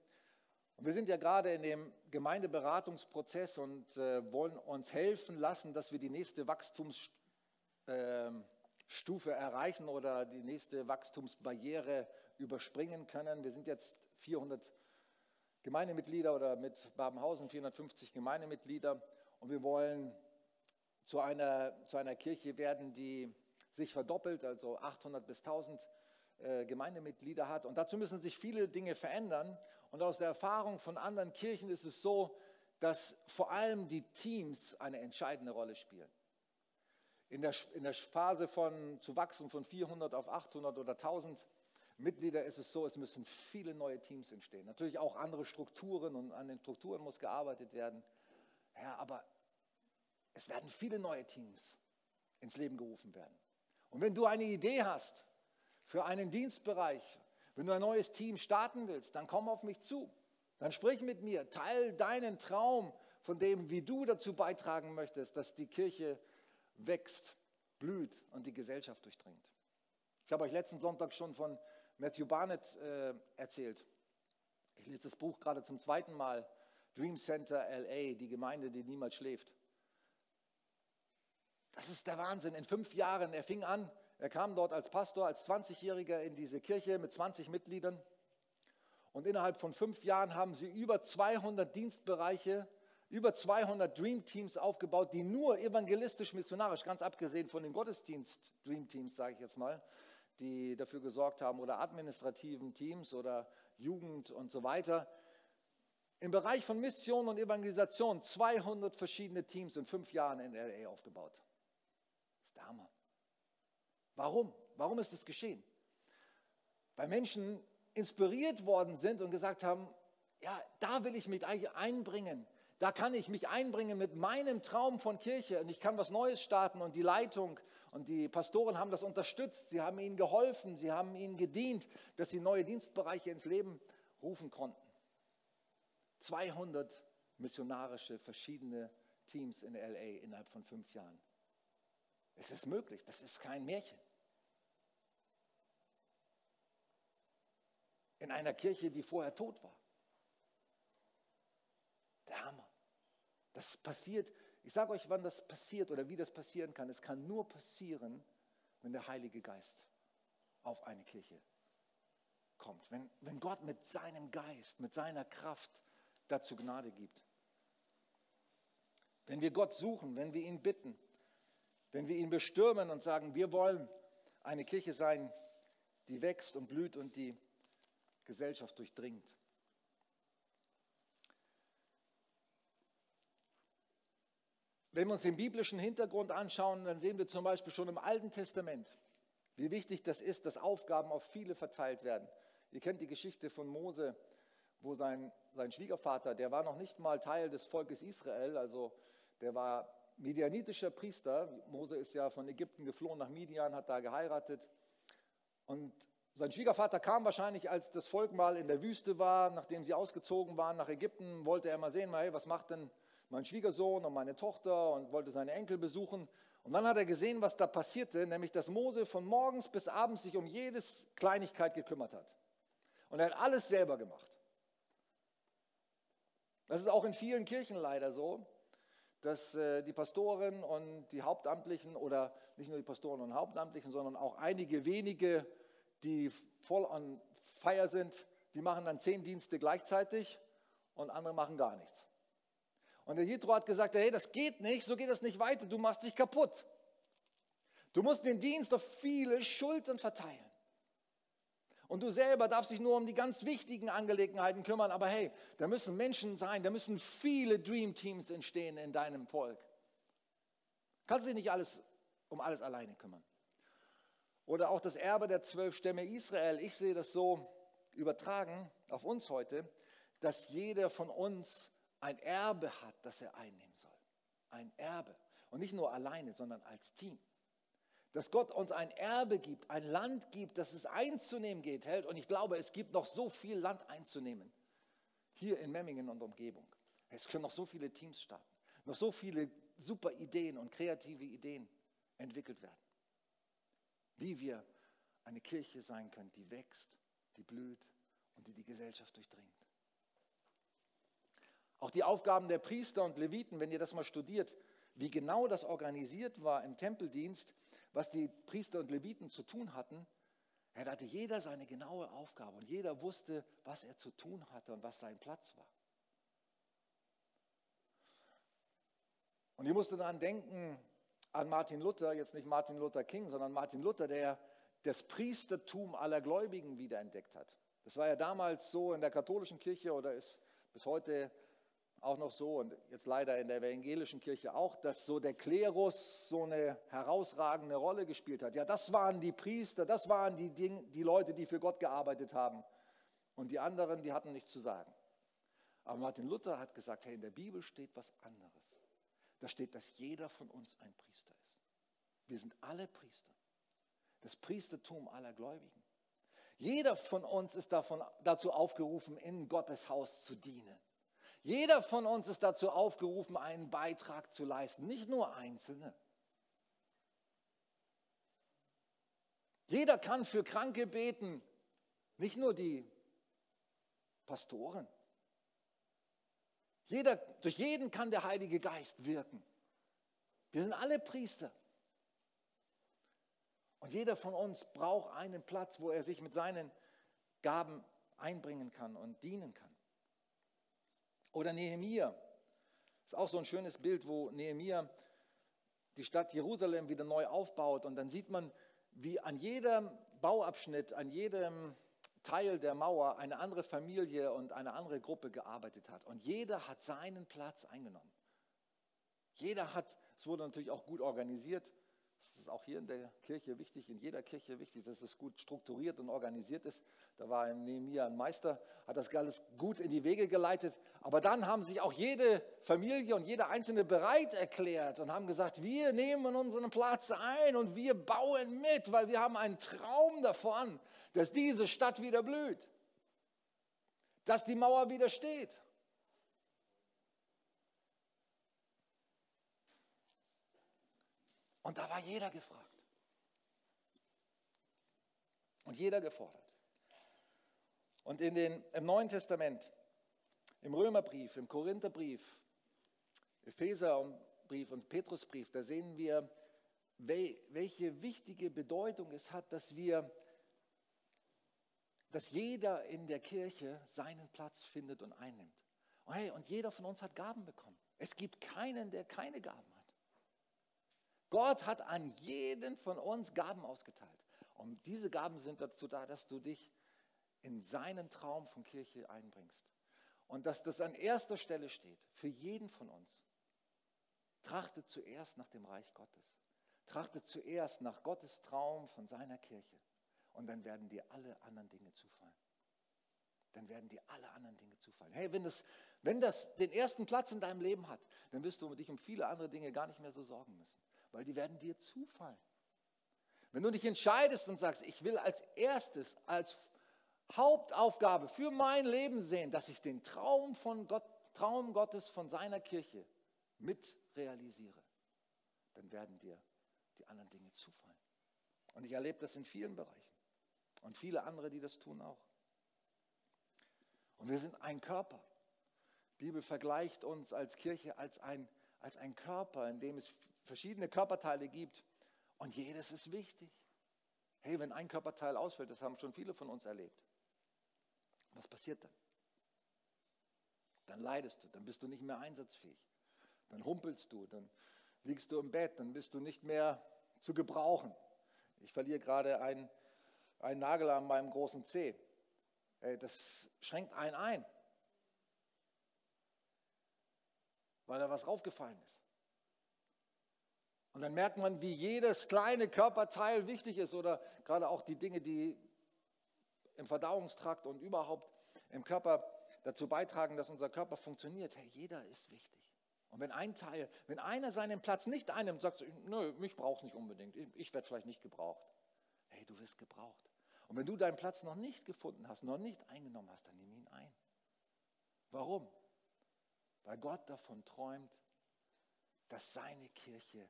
Und wir sind ja gerade in dem Gemeindeberatungsprozess und äh, wollen uns helfen lassen, dass wir die nächste Wachstumsstufe äh, erreichen oder die nächste Wachstumsbarriere überspringen können. Wir sind jetzt 400 Gemeindemitglieder oder mit Babenhausen 450 Gemeindemitglieder und wir wollen zu einer, zu einer Kirche werden, die sich verdoppelt, also 800 bis 1000 äh, Gemeindemitglieder hat. Und dazu müssen sich viele Dinge verändern. Und aus der Erfahrung von anderen Kirchen ist es so, dass vor allem die Teams eine entscheidende Rolle spielen. In der, in der Phase von zu wachsen von 400 auf 800 oder 1000 Mitglieder ist es so, es müssen viele neue Teams entstehen. Natürlich auch andere Strukturen und an den Strukturen muss gearbeitet werden. Ja, aber es werden viele neue Teams ins Leben gerufen werden. Und wenn du eine Idee hast, für einen Dienstbereich. Wenn du ein neues Team starten willst, dann komm auf mich zu. Dann sprich mit mir, teil deinen Traum von dem, wie du dazu beitragen möchtest, dass die Kirche wächst, blüht und die Gesellschaft durchdringt. Ich habe euch letzten Sonntag schon von Matthew Barnett äh, erzählt. Ich lese das Buch gerade zum zweiten Mal, Dream Center LA, die Gemeinde, die niemals schläft. Das ist der Wahnsinn. In fünf Jahren, er fing an, er kam dort als Pastor, als 20-Jähriger in diese Kirche mit 20 Mitgliedern. Und innerhalb von fünf Jahren haben sie über 200 Dienstbereiche, über 200 Dream Teams aufgebaut, die nur evangelistisch, missionarisch, ganz abgesehen von den Gottesdienst Dream Teams, sage ich jetzt mal, die dafür gesorgt haben, oder administrativen Teams oder Jugend und so weiter. Im Bereich von Mission und Evangelisation 200 verschiedene Teams in fünf Jahren in LA aufgebaut. Das ist der Hammer. Warum? Warum ist das geschehen? Weil Menschen inspiriert worden sind und gesagt haben, ja, da will ich mich einbringen. Da kann ich mich einbringen mit meinem Traum von Kirche und ich kann was Neues starten und die Leitung und die Pastoren haben das unterstützt, sie haben ihnen geholfen, sie haben ihnen gedient, dass sie neue Dienstbereiche ins Leben rufen konnten. 200 missionarische verschiedene Teams in LA innerhalb von fünf Jahren. Es ist möglich, das ist kein Märchen. In einer Kirche, die vorher tot war. Der Hammer. Das passiert, ich sage euch, wann das passiert oder wie das passieren kann. Es kann nur passieren, wenn der Heilige Geist auf eine Kirche kommt. Wenn, wenn Gott mit seinem Geist, mit seiner Kraft dazu Gnade gibt. Wenn wir Gott suchen, wenn wir ihn bitten, wenn wir ihn bestürmen und sagen, wir wollen eine Kirche sein, die wächst und blüht und die Gesellschaft durchdringt. Wenn wir uns den biblischen Hintergrund anschauen, dann sehen wir zum Beispiel schon im Alten Testament, wie wichtig das ist, dass Aufgaben auf viele verteilt werden. Ihr kennt die Geschichte von Mose, wo sein, sein Schwiegervater, der war noch nicht mal Teil des Volkes Israel, also der war medianitischer Priester. Mose ist ja von Ägypten geflohen nach Midian, hat da geheiratet. Und sein Schwiegervater kam wahrscheinlich, als das Volk mal in der Wüste war, nachdem sie ausgezogen waren nach Ägypten, wollte er mal sehen, hey, was macht denn mein Schwiegersohn und meine Tochter und wollte seine Enkel besuchen. Und dann hat er gesehen, was da passierte, nämlich dass Mose von morgens bis abends sich um jedes Kleinigkeit gekümmert hat. Und er hat alles selber gemacht. Das ist auch in vielen Kirchen leider so, dass äh, die Pastoren und die Hauptamtlichen oder nicht nur die Pastoren und Hauptamtlichen, sondern auch einige wenige, die voll an Feier sind, die machen dann zehn Dienste gleichzeitig und andere machen gar nichts. Und der Jethro hat gesagt, hey, das geht nicht, so geht das nicht weiter, du machst dich kaputt. Du musst den Dienst auf viele Schultern verteilen. Und du selber darfst dich nur um die ganz wichtigen Angelegenheiten kümmern. Aber hey, da müssen Menschen sein, da müssen viele Dream Teams entstehen in deinem Volk. Kannst dich nicht alles um alles alleine kümmern. Oder auch das Erbe der zwölf Stämme Israel. Ich sehe das so übertragen auf uns heute, dass jeder von uns ein Erbe hat, das er einnehmen soll. Ein Erbe. Und nicht nur alleine, sondern als Team dass Gott uns ein Erbe gibt, ein Land gibt, das es einzunehmen geht, hält. Und ich glaube, es gibt noch so viel Land einzunehmen. Hier in Memmingen und Umgebung. Es können noch so viele Teams starten. Noch so viele super Ideen und kreative Ideen entwickelt werden. Wie wir eine Kirche sein können, die wächst, die blüht und die die Gesellschaft durchdringt. Auch die Aufgaben der Priester und Leviten, wenn ihr das mal studiert, wie genau das organisiert war im Tempeldienst, was die Priester und Leviten zu tun hatten, da hatte jeder seine genaue Aufgabe und jeder wusste, was er zu tun hatte und was sein Platz war. Und ich musste daran denken an Martin Luther, jetzt nicht Martin Luther King, sondern Martin Luther, der das Priestertum aller Gläubigen wiederentdeckt hat. Das war ja damals so in der katholischen Kirche oder ist bis heute auch noch so und jetzt leider in der evangelischen Kirche auch, dass so der Klerus so eine herausragende Rolle gespielt hat. Ja, das waren die Priester, das waren die, Ding, die Leute, die für Gott gearbeitet haben. Und die anderen, die hatten nichts zu sagen. Aber Martin Luther hat gesagt, hey, in der Bibel steht was anderes. Da steht, dass jeder von uns ein Priester ist. Wir sind alle Priester. Das Priestertum aller Gläubigen. Jeder von uns ist davon, dazu aufgerufen, in Gottes Haus zu dienen. Jeder von uns ist dazu aufgerufen, einen Beitrag zu leisten, nicht nur Einzelne. Jeder kann für Kranke beten, nicht nur die Pastoren. Jeder, durch jeden kann der Heilige Geist wirken. Wir sind alle Priester. Und jeder von uns braucht einen Platz, wo er sich mit seinen Gaben einbringen kann und dienen kann. Oder Nehemia. Ist auch so ein schönes Bild, wo Nehemia die Stadt Jerusalem wieder neu aufbaut. Und dann sieht man, wie an jedem Bauabschnitt, an jedem Teil der Mauer eine andere Familie und eine andere Gruppe gearbeitet hat. Und jeder hat seinen Platz eingenommen. Jeder hat, es wurde natürlich auch gut organisiert, das ist auch hier in der Kirche wichtig, in jeder Kirche wichtig, dass es gut strukturiert und organisiert ist. Da war in Nehemiah ein Meister, hat das alles gut in die Wege geleitet. Aber dann haben sich auch jede Familie und jeder Einzelne bereit erklärt und haben gesagt, wir nehmen unseren Platz ein und wir bauen mit, weil wir haben einen Traum davon, dass diese Stadt wieder blüht, dass die Mauer wieder steht. Und da war jeder gefragt. Und jeder gefordert. Und in den, im Neuen Testament, im Römerbrief, im Korintherbrief, Epheserbrief und Petrusbrief, da sehen wir, welche wichtige Bedeutung es hat, dass wir, dass jeder in der Kirche seinen Platz findet und einnimmt. Und, hey, und jeder von uns hat Gaben bekommen. Es gibt keinen, der keine Gaben hat. Gott hat an jeden von uns Gaben ausgeteilt. Und diese Gaben sind dazu da, dass du dich in seinen Traum von Kirche einbringst. Und dass das an erster Stelle steht, für jeden von uns. Trachtet zuerst nach dem Reich Gottes. Trachtet zuerst nach Gottes Traum von seiner Kirche. Und dann werden dir alle anderen Dinge zufallen. Dann werden dir alle anderen Dinge zufallen. Hey, wenn das, wenn das den ersten Platz in deinem Leben hat, dann wirst du dich um viele andere Dinge gar nicht mehr so sorgen müssen weil die werden dir zufallen. Wenn du dich entscheidest und sagst, ich will als erstes, als Hauptaufgabe für mein Leben sehen, dass ich den Traum, von Gott, Traum Gottes von seiner Kirche mit realisiere, dann werden dir die anderen Dinge zufallen. Und ich erlebe das in vielen Bereichen. Und viele andere, die das tun auch. Und wir sind ein Körper. Die Bibel vergleicht uns als Kirche als ein, als ein Körper, in dem es verschiedene Körperteile gibt und jedes ist wichtig. Hey, wenn ein Körperteil ausfällt, das haben schon viele von uns erlebt, was passiert dann? Dann leidest du, dann bist du nicht mehr einsatzfähig, dann humpelst du, dann liegst du im Bett, dann bist du nicht mehr zu gebrauchen. Ich verliere gerade einen, einen Nagel an meinem großen Zeh. Das schränkt einen ein, weil da was raufgefallen ist. Und dann merkt man, wie jedes kleine Körperteil wichtig ist oder gerade auch die Dinge, die im Verdauungstrakt und überhaupt im Körper dazu beitragen, dass unser Körper funktioniert. Hey, jeder ist wichtig. Und wenn ein Teil, wenn einer seinen Platz nicht einnimmt, sagst du, nö, mich braucht nicht unbedingt, ich werde vielleicht nicht gebraucht. Hey, du wirst gebraucht. Und wenn du deinen Platz noch nicht gefunden hast, noch nicht eingenommen hast, dann nimm ihn ein. Warum? Weil Gott davon träumt, dass seine Kirche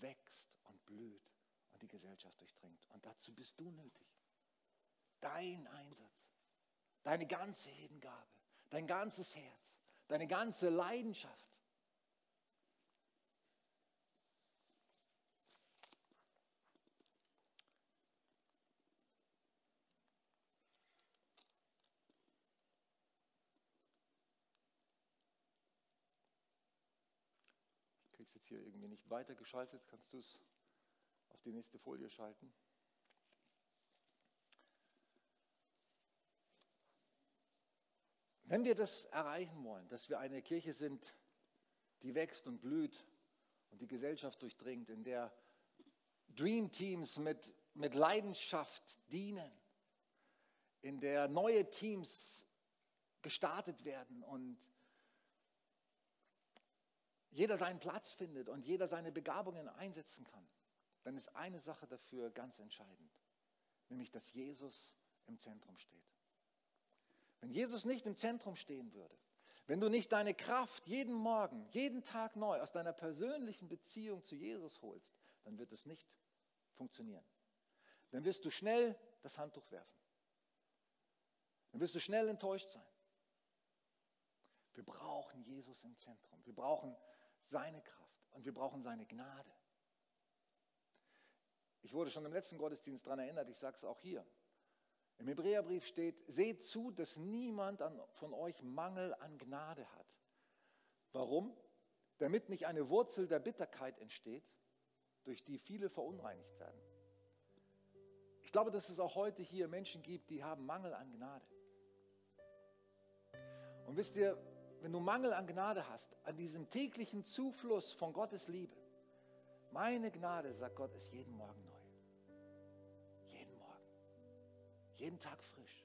wächst und blüht und die Gesellschaft durchdringt. Und dazu bist du nötig. Dein Einsatz, deine ganze Hingabe, dein ganzes Herz, deine ganze Leidenschaft. Jetzt hier irgendwie nicht weitergeschaltet. Kannst du es auf die nächste Folie schalten? Wenn wir das erreichen wollen, dass wir eine Kirche sind, die wächst und blüht und die Gesellschaft durchdringt, in der Dream Teams mit, mit Leidenschaft dienen, in der neue Teams gestartet werden und jeder seinen Platz findet und jeder seine Begabungen einsetzen kann, dann ist eine Sache dafür ganz entscheidend, nämlich dass Jesus im Zentrum steht. Wenn Jesus nicht im Zentrum stehen würde, wenn du nicht deine Kraft jeden Morgen, jeden Tag neu aus deiner persönlichen Beziehung zu Jesus holst, dann wird es nicht funktionieren. Dann wirst du schnell das Handtuch werfen. Dann wirst du schnell enttäuscht sein. Wir brauchen Jesus im Zentrum. Wir brauchen seine Kraft und wir brauchen seine Gnade. Ich wurde schon im letzten Gottesdienst daran erinnert, ich sage es auch hier. Im Hebräerbrief steht, seht zu, dass niemand von euch Mangel an Gnade hat. Warum? Damit nicht eine Wurzel der Bitterkeit entsteht, durch die viele verunreinigt werden. Ich glaube, dass es auch heute hier Menschen gibt, die haben Mangel an Gnade. Und wisst ihr, wenn du Mangel an Gnade hast, an diesem täglichen Zufluss von Gottes Liebe, meine Gnade, sagt Gott, ist jeden Morgen neu. Jeden Morgen. Jeden Tag frisch.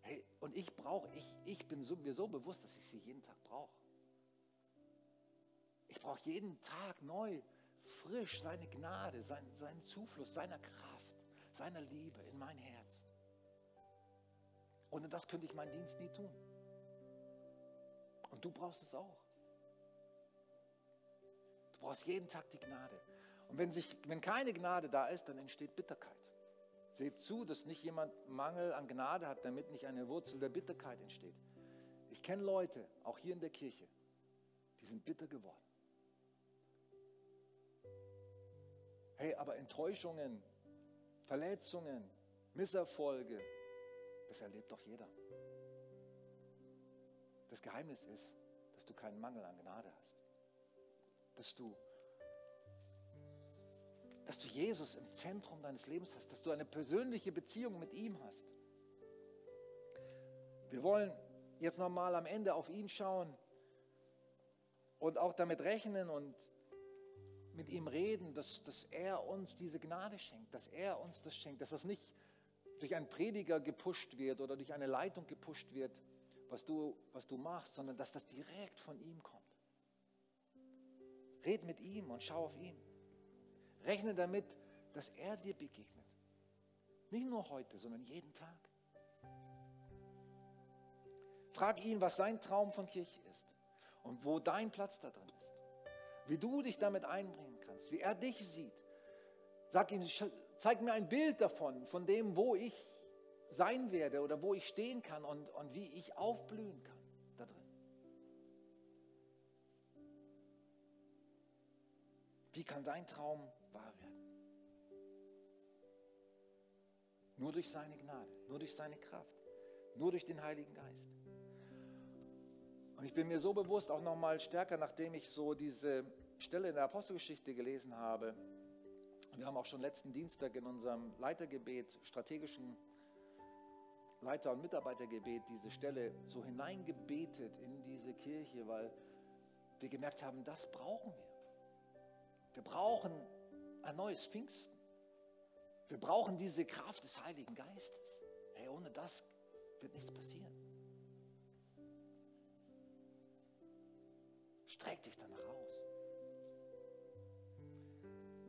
Hey, und ich brauche, ich, ich bin so, mir so bewusst, dass ich sie jeden Tag brauche. Ich brauche jeden Tag neu, frisch seine Gnade, sein, seinen Zufluss, seiner Kraft, seiner Liebe in mein Herz. Ohne das könnte ich meinen Dienst nie tun. Und du brauchst es auch. Du brauchst jeden Tag die Gnade. Und wenn, sich, wenn keine Gnade da ist, dann entsteht Bitterkeit. Seht zu, dass nicht jemand Mangel an Gnade hat, damit nicht eine Wurzel der Bitterkeit entsteht. Ich kenne Leute, auch hier in der Kirche, die sind bitter geworden. Hey, aber Enttäuschungen, Verletzungen, Misserfolge, das erlebt doch jeder. Das Geheimnis ist, dass du keinen Mangel an Gnade hast. Dass du, dass du Jesus im Zentrum deines Lebens hast, dass du eine persönliche Beziehung mit ihm hast. Wir wollen jetzt nochmal am Ende auf ihn schauen und auch damit rechnen und mit ihm reden, dass, dass er uns diese Gnade schenkt, dass er uns das schenkt, dass das nicht durch einen Prediger gepusht wird oder durch eine Leitung gepusht wird, was du, was du machst, sondern dass das direkt von ihm kommt. Red mit ihm und schau auf ihn. Rechne damit, dass er dir begegnet. Nicht nur heute, sondern jeden Tag. Frag ihn, was sein Traum von Kirche ist und wo dein Platz da drin ist. Wie du dich damit einbringen kannst, wie er dich sieht. Sag ihm, zeig mir ein Bild davon, von dem, wo ich sein werde oder wo ich stehen kann und, und wie ich aufblühen kann da drin. Wie kann dein Traum wahr werden? Nur durch seine Gnade, nur durch seine Kraft, nur durch den Heiligen Geist. Und ich bin mir so bewusst, auch nochmal stärker, nachdem ich so diese Stelle in der Apostelgeschichte gelesen habe. Wir haben auch schon letzten Dienstag in unserem Leitergebet, strategischen Leiter- und Mitarbeitergebet diese Stelle so hineingebetet in diese Kirche, weil wir gemerkt haben, das brauchen wir. Wir brauchen ein neues Pfingsten. Wir brauchen diese Kraft des Heiligen Geistes. Hey, ohne das wird nichts passieren. Streck dich danach aus.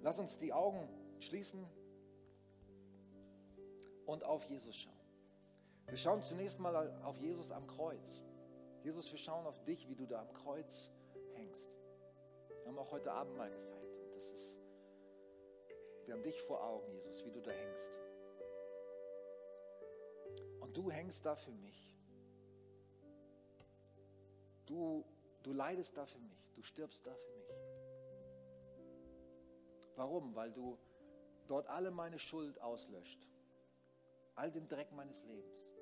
Lass uns die Augen schließen und auf Jesus schauen. Wir schauen zunächst mal auf Jesus am Kreuz. Jesus, wir schauen auf dich, wie du da am Kreuz hängst. Wir haben auch heute Abend mal gefeiert. Und das ist, wir haben dich vor Augen, Jesus, wie du da hängst. Und du hängst da für mich. Du, du leidest da für mich. Du stirbst da für mich. Warum? Weil du dort alle meine Schuld auslöscht. All den Dreck meines Lebens.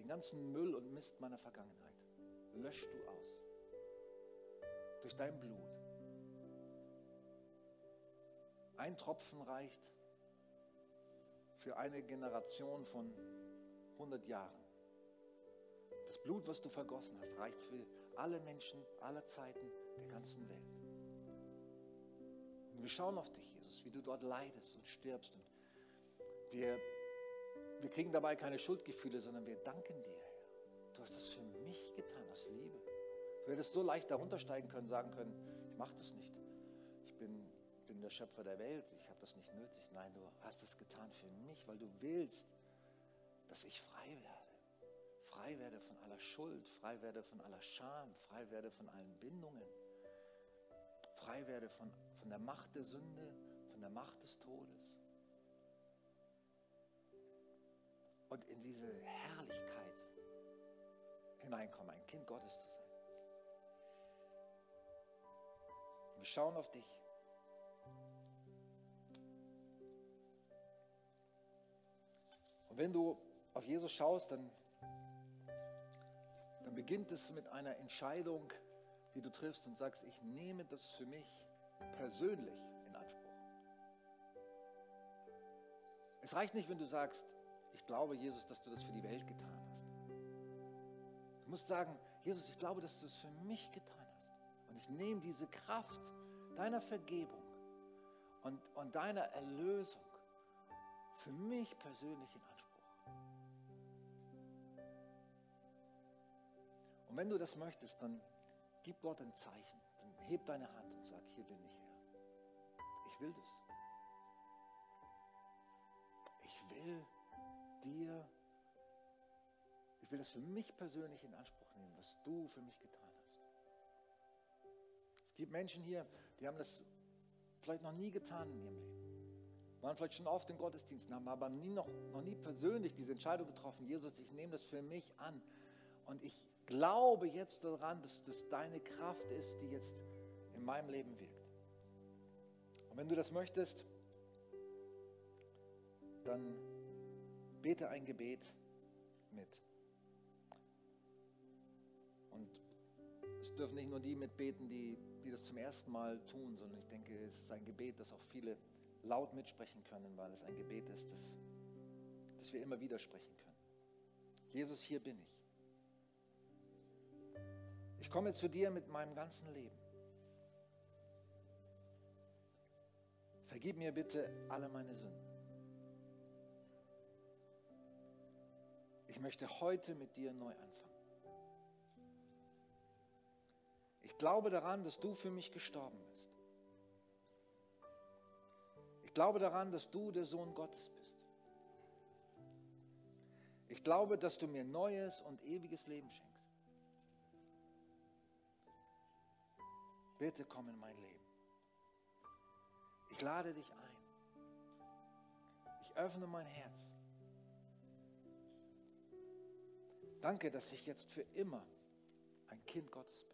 Den ganzen Müll und Mist meiner Vergangenheit löschst du aus. Durch dein Blut. Ein Tropfen reicht für eine Generation von 100 Jahren. Das Blut, was du vergossen hast, reicht für alle Menschen aller Zeiten der ganzen Welt. Und wir schauen auf dich, Jesus, wie du dort leidest und stirbst. Und wir wir kriegen dabei keine Schuldgefühle, sondern wir danken dir, Herr. Du hast es für mich getan, aus Liebe. Du hättest so leicht darunter steigen können, sagen können, ich mache das nicht. Ich bin, bin der Schöpfer der Welt, ich habe das nicht nötig. Nein, du hast es getan für mich, weil du willst, dass ich frei werde. Frei werde von aller Schuld, frei werde von aller Scham, frei werde von allen Bindungen. Frei werde von, von der Macht der Sünde, von der Macht des Todes. und in diese Herrlichkeit hineinkommen, ein Kind Gottes zu sein. Wir schauen auf dich. Und wenn du auf Jesus schaust, dann, dann beginnt es mit einer Entscheidung, die du triffst und sagst, ich nehme das für mich persönlich in Anspruch. Es reicht nicht, wenn du sagst, ich glaube, Jesus, dass du das für die Welt getan hast. Du musst sagen, Jesus, ich glaube, dass du es für mich getan hast. Und ich nehme diese Kraft deiner Vergebung und, und deiner Erlösung für mich persönlich in Anspruch. Und wenn du das möchtest, dann gib Gott ein Zeichen. Dann heb deine Hand und sag, hier bin ich Herr. Ich will das. Ich will dir, ich will das für mich persönlich in Anspruch nehmen, was du für mich getan hast. Es gibt Menschen hier, die haben das vielleicht noch nie getan in ihrem Leben. Waren vielleicht schon oft in Gottesdiensten, haben aber nie noch, noch nie persönlich diese Entscheidung getroffen, Jesus, ich nehme das für mich an. Und ich glaube jetzt daran, dass das deine Kraft ist, die jetzt in meinem Leben wirkt. Und wenn du das möchtest, dann bete ein Gebet mit. Und es dürfen nicht nur die mitbeten, die, die das zum ersten Mal tun, sondern ich denke, es ist ein Gebet, das auch viele laut mitsprechen können, weil es ein Gebet ist, das, das wir immer wieder sprechen können. Jesus, hier bin ich. Ich komme zu dir mit meinem ganzen Leben. Vergib mir bitte alle meine Sünden. Ich möchte heute mit dir neu anfangen. Ich glaube daran, dass du für mich gestorben bist. Ich glaube daran, dass du der Sohn Gottes bist. Ich glaube, dass du mir neues und ewiges Leben schenkst. Bitte komm in mein Leben. Ich lade dich ein. Ich öffne mein Herz. Danke, dass ich jetzt für immer ein Kind Gottes bin.